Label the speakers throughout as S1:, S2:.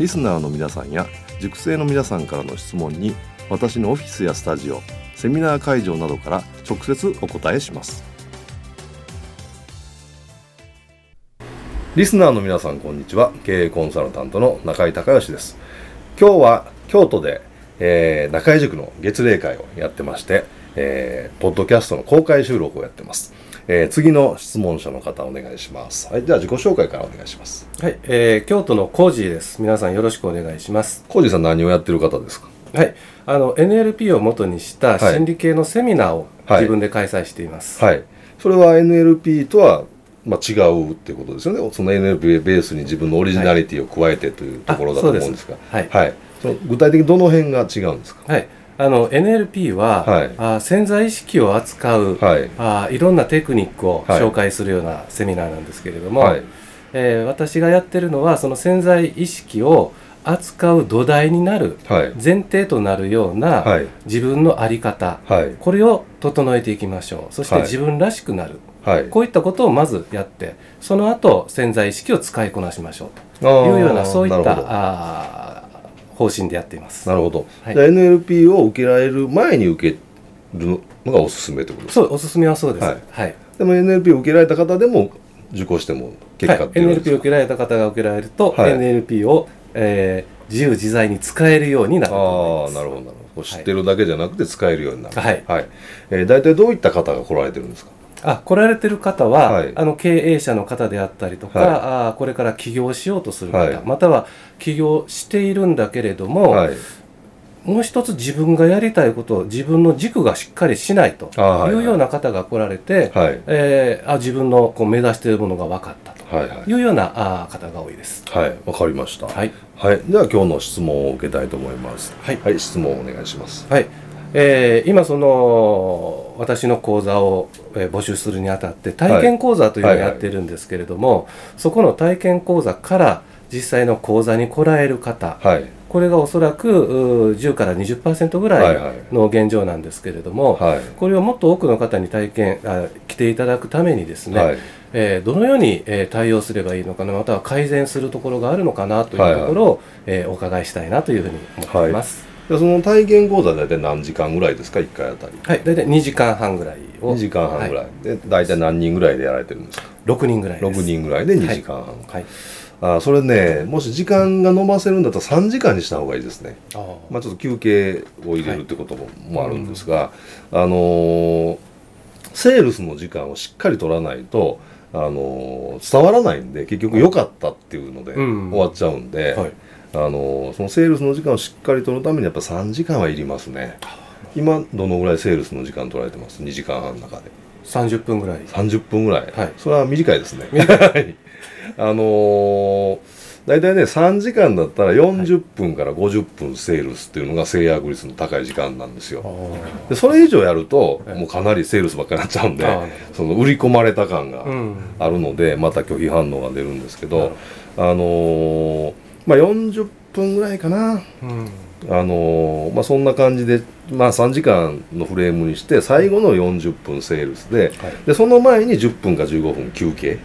S1: リスナーの皆さんや塾生の皆さんからの質問に私のオフィスやスタジオセミナー会場などから直接お答えします。リスナーの皆さんこんにちは。経営コンサルタントの中井孝義です。今日は京都で、えー、中井塾の月例会をやってまして、えー、ポッドキャストの公開収録をやってます、えー、次の質問者の方お願いします。はいじゃあ自己紹介からお願いします。
S2: はい、えー、京都のコージーです。皆さんよろしくお願いします。
S1: 浩二さん何をやってる方ですか？
S2: はい、あの NLP を元にした
S1: はい。
S2: 心理系のセミナーを
S1: はい。
S2: 自分で開催しています。
S1: はい。それは NLP とはまあ、違うっていうことですよね。その NLP ベースに自分のオリジナリティを加えてというところだと思うんですが、
S2: はい。
S1: はい、その具体的にどの辺が違うんですか？
S2: はい、あの NLP は、
S1: はい。
S2: あ潜在意識を扱う、
S1: はい。
S2: あいろんなテクニックを
S1: はい。
S2: 紹介するようなセミナーなんですけれども、
S1: はい。
S2: えー私がやってるのはその潜在意識を扱う土台になる
S1: はい。
S2: 前提となるような、
S1: はい。
S2: 自分の在り方。
S1: はい。
S2: これを整えていきましょう。そして
S1: はい。
S2: 自分らしくなる、
S1: はい。
S2: こういったことをまずやってその後潜在意識を使いこなしましょう
S1: あ
S2: と
S1: ー。
S2: いうようなそういったあー方針でやっています。
S1: なるほど、
S2: はい。
S1: NLP を受けられる前に受けるのがおすすめってことですか？
S2: そうおすすめはそうです。
S1: はい。
S2: はい、
S1: でも NLP を受けられた方でも受講しても結
S2: はい
S1: 果っていうのは
S2: NLP を受けられた方が受けられると、
S1: はい。
S2: NLP を、えー自由自在に使えるようになる
S1: ああなるほどなるほど。知ってるだけじゃなくて使えるようになる。
S2: はい。
S1: えー大体どういった方が来られてるんですか？
S2: あ来られてる方は、
S1: はい。
S2: あの経営者の方であったりとか、
S1: はい。
S2: あーこれから起業しようとする方、
S1: はい。
S2: または起業しているんだけれども、
S1: はい。
S2: もう一つ自分がやりたいことを自分の軸がしっかりしないと
S1: い。
S2: いうような方が来られて、
S1: はい。
S2: えーあ自分のこう目指しているものが分かったと
S1: はいはい。
S2: いうようなあー方が多いです。
S1: はいわかりました。
S2: はい、
S1: はい、では今日の質問を受けたいと思います。
S2: はい。
S1: 質問をお願いします。
S2: はい。えー今その私の講座を、えー募集するにあたって体験講座というのをやってるんですけれども、そこの体験講座から実際の講座に来られる方、
S1: はい。
S2: これがおそらくうー10から20%ぐら
S1: はいはい。
S2: いの現状なんですけれども、
S1: はい。
S2: これをもっと多くの方に体験あ来ていただくためにですね、
S1: はい。
S2: えーどのように、えー対応すればいいのかなまたは改善するところがあるのかなというところを、えーお伺いしたいなというふうに思っています。
S1: でその体験講座は大体何時間ぐらいですか？1回あたり。
S2: はい、大体2時間半ぐらいを。
S1: 2時間半ぐらい、
S2: は
S1: で大体何人ぐらいでやられてるんですか
S2: ？6人ぐらいです。
S1: 6人ぐらいで2時間半、
S2: はい。
S1: あそれねもし時間が延ばせるんだったら3時間にした方がいいですね。
S2: あー
S1: まあ、ちょっと休憩を入れるってことも,、もあるんですが、あのーセールスの時間をしっかり取らないと、あのー伝わらないんで結局良かったっていうので
S2: うん。
S1: 終わっちゃうんで、
S2: はい
S1: あのーそのセールスの時間をしっかり取るためにやっぱ3時間はいりますね。今どのぐらいセールスの時間取られてます？2時間半の中で。
S2: 30分ぐらい。
S1: 30分ぐらい、
S2: はい。
S1: それは短いですね。はい。あのー大体ね3時間だったら40分から50分セールスっていうのが制約率の高い時間なんですよ。
S2: あ
S1: でそれ以上やると
S2: はい。
S1: もうかなりセールスばっかりになっちゃうんでその売り込まれた感があるのでまた拒否反応が出るんですけど。あのーまあ40分ぐらいかな。
S2: うん。
S1: あのーまあそんな感じでまあ3時間のフレームにして最後の40分セールスで
S2: はい。
S1: でその前に10分か15分休憩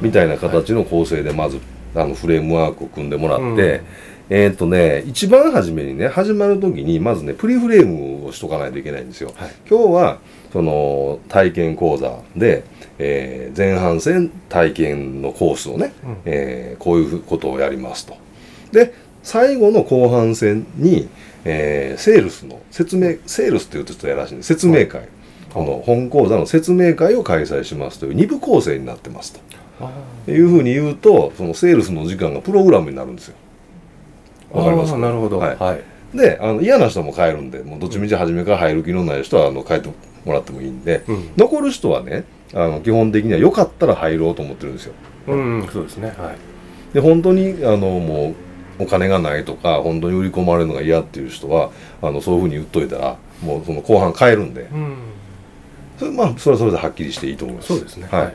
S1: みたいな形の構成でまずあのフレームワークを組んでもらって、
S2: うん。
S1: えっ、とね一番初めにね始まる時にまずねプリフレームをしとかないといけないんですよ。
S2: はい
S1: 今日はその体験講座で、えー前半戦体験のコースをね、
S2: うん
S1: えーこういうことをやりますと。で最後の後半戦に、えーセールスの説明セールスっていうとちょっとやらしいんで説明会、この本講座の説明会を開催しますという2部構成になってますというふうに言うとそのセールスの時間がプログラムになるんですよ。わかります
S2: なるほど
S1: はい
S2: はい、
S1: であの嫌な人も帰るんでもうどっちみち初めから入る気のない人はあの帰ってもらってもいいんで、
S2: うん。
S1: 残る人はねあの基本的にはよかったら入ろうと思ってるんですよ。
S2: うん、そうですね。はい。
S1: で本当にあのもうお金がないとか本当に売り込まれるのが嫌っていう人はあのそういうふうに言っといたらもうその後半変えるんで。
S2: うん。
S1: それ,、まあ、それはそれではっきりしていいと思います。
S2: そうですね。
S1: はい。
S2: はい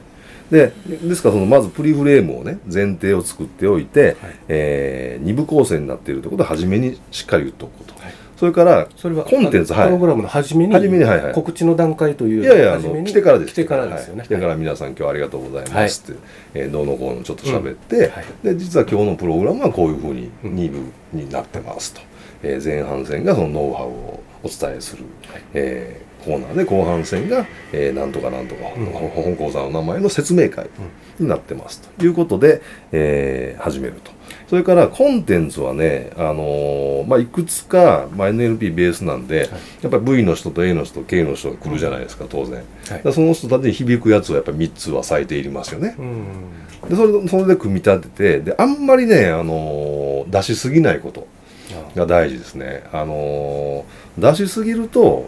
S1: でですからそのまずプリフレームをね前提を作っておいて、
S2: はい。
S1: え2部構成になっているということは初めにしっかり言っておくこと、
S2: はい。
S1: それから
S2: それは
S1: コンテンツはい。
S2: プログラムの初めに
S1: 初めにはいはい。
S2: 告知の段階という
S1: いやいやあの来てからです。
S2: 来てからですよね、
S1: はい。来てから皆さん今日はありがとうございますって、えーどうのこうのちょっと喋って、
S2: はい。
S1: で実は今日のプログラムはこういうふうに
S2: うん
S1: 2部になってますと、えー前半戦がそのノウハウをお伝えする、
S2: はい。
S1: えーコーナーで後半戦が、えーなんとかなんとか、
S2: うん
S1: ほ本講座の名前の説明会になってますということで、えー始めると。それからコンテンツはね、あのーまあ、いくつか、まあ、NLP ベースなんで、やっぱり V の人と A の人と K の人が来るじゃないですか、当然。
S2: はい
S1: その人たちに響くやつはやっぱり3つは最低いりますよね。
S2: うん
S1: でそれでそれで組み立ててであんまりね、あのー出しすぎないことが大事ですね。あのー出しすぎると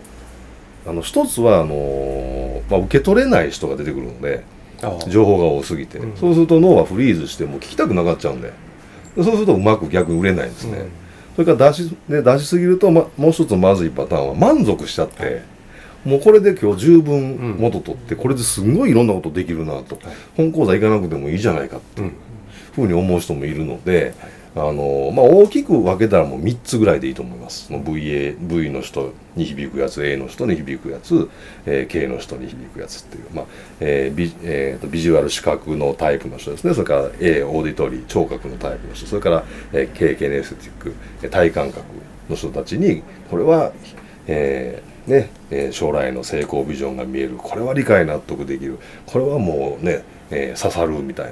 S1: あの一つはあのーまあ、受け取れない人が出てくるので情報が多すぎて、
S2: うん。
S1: そうすると脳はフリーズしてもう聞きたくなかっちゃうんで。でそうするとうまく逆に売れないんですね。
S2: うん。
S1: それから出し,、ね、出しすぎると、ま、もう一つまずいパターンは満足しちゃって、もうこれで今日十分元取って、これですんごいいろんなことできるなと、
S2: はい。
S1: 本講座行かなくてもいいじゃないかって
S2: う
S1: いうん。ふうに思う人もいるので、あのまあ、大きく分けたらもう3つぐらいでいいと思います。の VA v の人に響くやつ A の人に響くやつ、えー K の人に響くやつっていう、まあえービえーとビジュアル視覚のタイプの人ですね。それから A オーディトリー聴覚のタイプの人。それから、えー K ケネスティック体感覚の人たちにこれは、えーねえー将来の成功ビジョンが見える。これは理解納得できる。これはもうね、えー刺さるみたい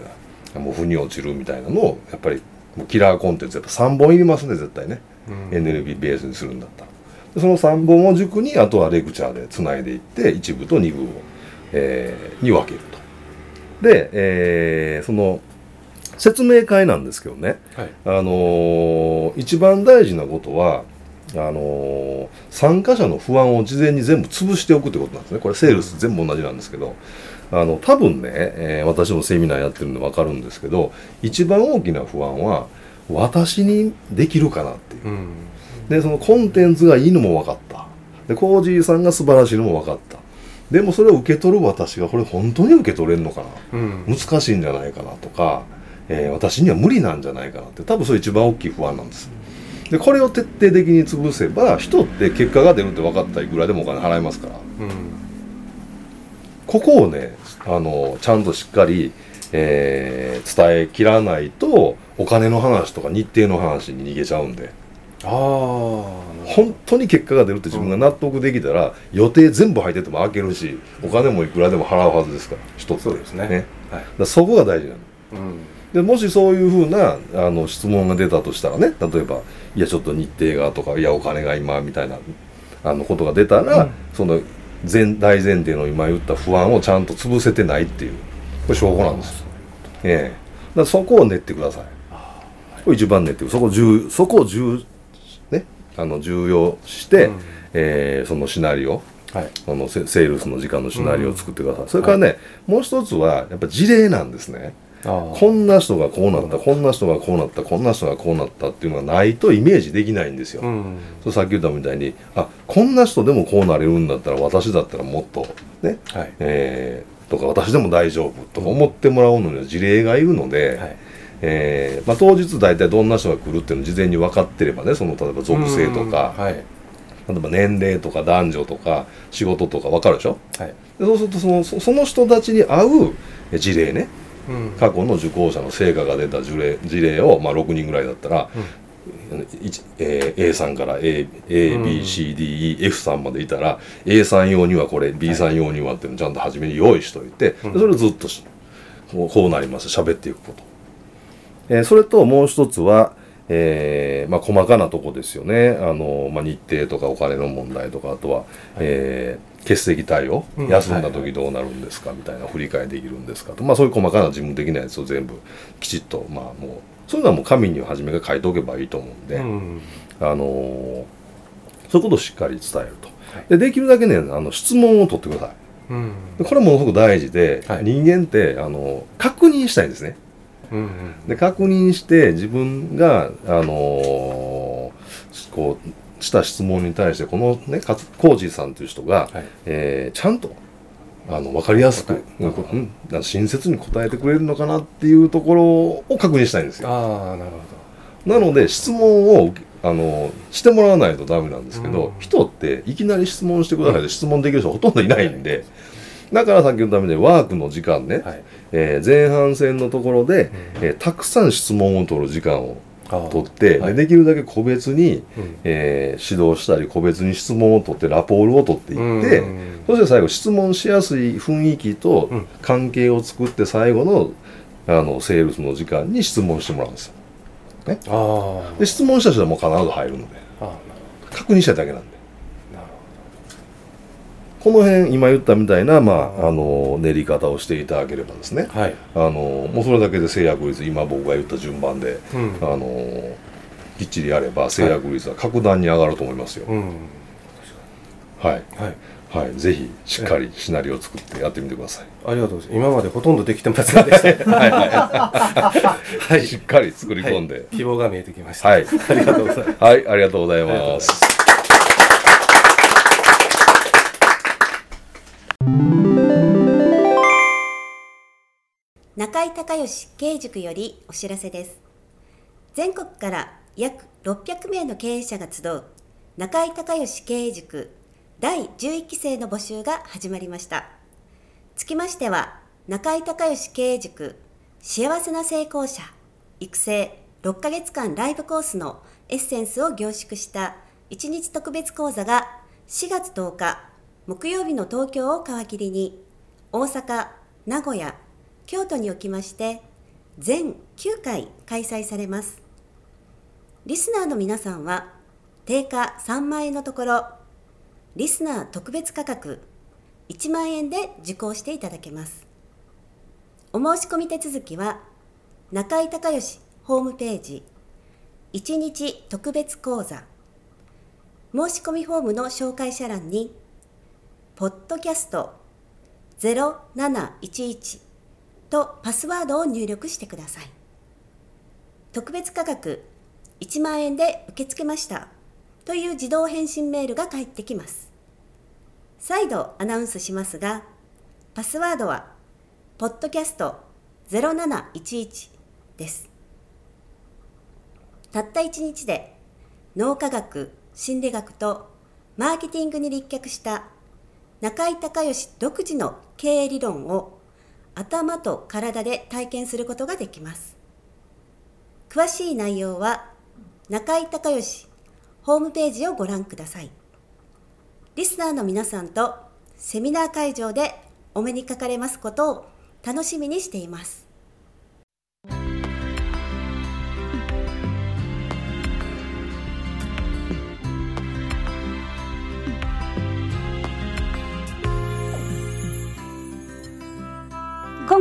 S1: なもう腑に落ちるみたいなのをやっぱりキラーコンテンツやっぱ3本いりますね絶対ね、
S2: うん。
S1: NLP ベースにするんだったら。でその3本を軸にあとはレクチャーでつないでいって1部と2部を、えーに分けると。で、えーその説明会なんですけどね。
S2: はい。
S1: あのー一番大事なことはあのー参加者の不安を事前に全部潰しておくってことなんですね。これセールス全部同じなんですけどあの多分ね、えー私もセミナーやってるんで分かるんですけど一番大きな不安は私にできるかなっていう。
S2: うん。
S1: でそのコンテンツがいいのも分かった。でコージーさんが素晴らしいのも分かった。でもそれを受け取る私がこれ本当に受け取れるのかな。
S2: うん。
S1: 難しいんじゃないかなとか、えー私には無理なんじゃないかなって。多分それ一番大きい不安なんです。でこれを徹底的に潰せば人って結果が出るって分かったらいくらでもお金払いますから。
S2: うん。
S1: ここをねあのちゃんとしっかり、えー伝えきらないとお金の話とか日程の話に逃げちゃうんで。
S2: ああ
S1: 本当に結果が出るって自分が納得できたら、予定全部入ってても開けるしお金もいくらでも払うはずですから人って
S2: そうですね。
S1: ね。
S2: はい。
S1: だそこが大事なの。
S2: うん。
S1: でもしそういうふうなあの質問が出たとしたらね例えば「いやちょっと日程が」とか「いやお金が今」みたいなあのことが出たら、
S2: うん。
S1: その前大前提の今言った不安をちゃんと潰せてないっていう。これ証拠なんです。ええ。だそこを練ってください。これ一番練ってくそこを重そこを重,、ね、あの重要して、
S2: うん。
S1: えーそのシナリオ。
S2: はい。
S1: あのセセールスの時間のシナリオを作ってください、それからね、もう一つはやっぱ事例なんですねこんな人がこうなった、こんな人がこうなった、こんな人がこうなったっていうのがないとイメージできないんですよ。
S2: うん。
S1: そうさっき言ったみたいに、あこんな人でもこうなれるんだったら、私だったらもっとね、
S2: はい。
S1: えーとか、私でも大丈夫とか思ってもらうのには事例がいるので、
S2: はい。
S1: えーまあ、当日大体どんな人が来るっていうのを事前に分かってればね、その例えば属性とか、
S2: うん。はい。
S1: 例えば年齢とか男女とか仕事とか分かるでしょ？
S2: はい。
S1: でそうするとそのそその人たちに合うえ事例ね、
S2: うん
S1: 過去の受講者の成果が出た事例事例を、まあ、6人ぐらいだったら、一えー A さんから ABCDEF さんまでいたら A さん用にはこれ B さん用にはっていうのをちゃんと初めに用意しておい。て、それをずっとしこうなります喋っていくこと、えーそれともう一つは、えーまあ、細かなとこですよね。あの、まあ、日程とかお金の問題とかあとは、えー欠席対応、
S2: うん。
S1: 休んだ時どうなるんですか？みたいな振り返りできるんですか？と、まあ、そういう細かな事務的なやつを全部きちっと、まあ、もうそういうのはもう紙には初めから書いておけばいいと思うんで、
S2: うん。
S1: あのーそういうことをしっかり伝えると、
S2: はい。
S1: でできるだけねあの質問を取ってください。
S2: うん。
S1: でこれものすごく大事で、
S2: はい。
S1: 人間ってあの確認したいんですね。
S2: うん。
S1: で確認して自分が、あのーこうした質問に対してこのねコージーさんという人が、
S2: はい。
S1: えーちゃんとあの分かりやすく、うん親切に答えてくれるのかなっていうところを確認したいんですよ。
S2: ああなるほ
S1: なので質問をあのしてもらわないとダメなんですけど、
S2: うん。
S1: 人っていきなり質問してくださいって質問できる人ほとんどいないんで、だからさっき言ったみたいにワークの時間ね、
S2: どはい。
S1: えー前半戦のところで、
S2: うん。
S1: えーたくさん質問を取る時間を取って、
S2: はい。
S1: でできるだけ個別に、
S2: うん。
S1: えー指導したり個別に質問を取ってラポールを取っていって、
S2: うん
S1: そして最後質問しやすい雰囲気と
S2: うん。
S1: 関係を作って最後のあのセールスの時間に質問してもらうんですよ。
S2: あ
S1: で質問した人はもう必ず入るので。確認したいだけなんでこの辺今言ったみたいな、まあ、あの練り方をしていただければですね。
S2: はい。
S1: あのもうそれだけで制約率今僕が言った順番で
S2: うん。
S1: あのきっちりやれば制約率は格段に上がると思いますよ。
S2: うん。
S1: はい、
S2: はい。
S1: はい、ぜひしっかりシナリオを作ってやってみてください。
S2: ありがとうございます。今までほとんどできてませんでした。
S1: はい。はい、はい、しっかり作り込んで。
S2: 希望が見えてきました。
S1: はい、
S2: ありがとうございます。
S1: はい。ありがとうございます。
S3: 中井隆義経営塾よりお知らせです。全国から約600名の経営者が集う中井隆義経営塾第11期生の募集が始まりました。つきましては中井隆義経営塾幸せな成功者育成6ヶ月間ライブコースのエッセンスを凝縮した1日特別講座が4月10日木曜日の東京を皮切りに大阪名古屋京都におきまして全9回開催されます。リスナーの皆さんは定価3万円のところリスナー特別価格1万円で受講していただけます。お申し込み手続きは中井隆義ホームページ1日特別講座。申し込みフォームの紹介者欄にポッドキャスト0711とパスワードを入力してください。特別価格1万円で受け付けましたという自動返信メールが返ってきます。再度アナウンスしますがパスワードはポッドキャスト0711です。たった1日で脳科学心理学とマーケティングに立脚した中井隆義独自の経営理論を頭と体で体験することができます。詳しい内容は中井隆義ホームページをご覧ください。リスナーの皆さんとセミナー会場でお目にかかれますことを楽しみにしています。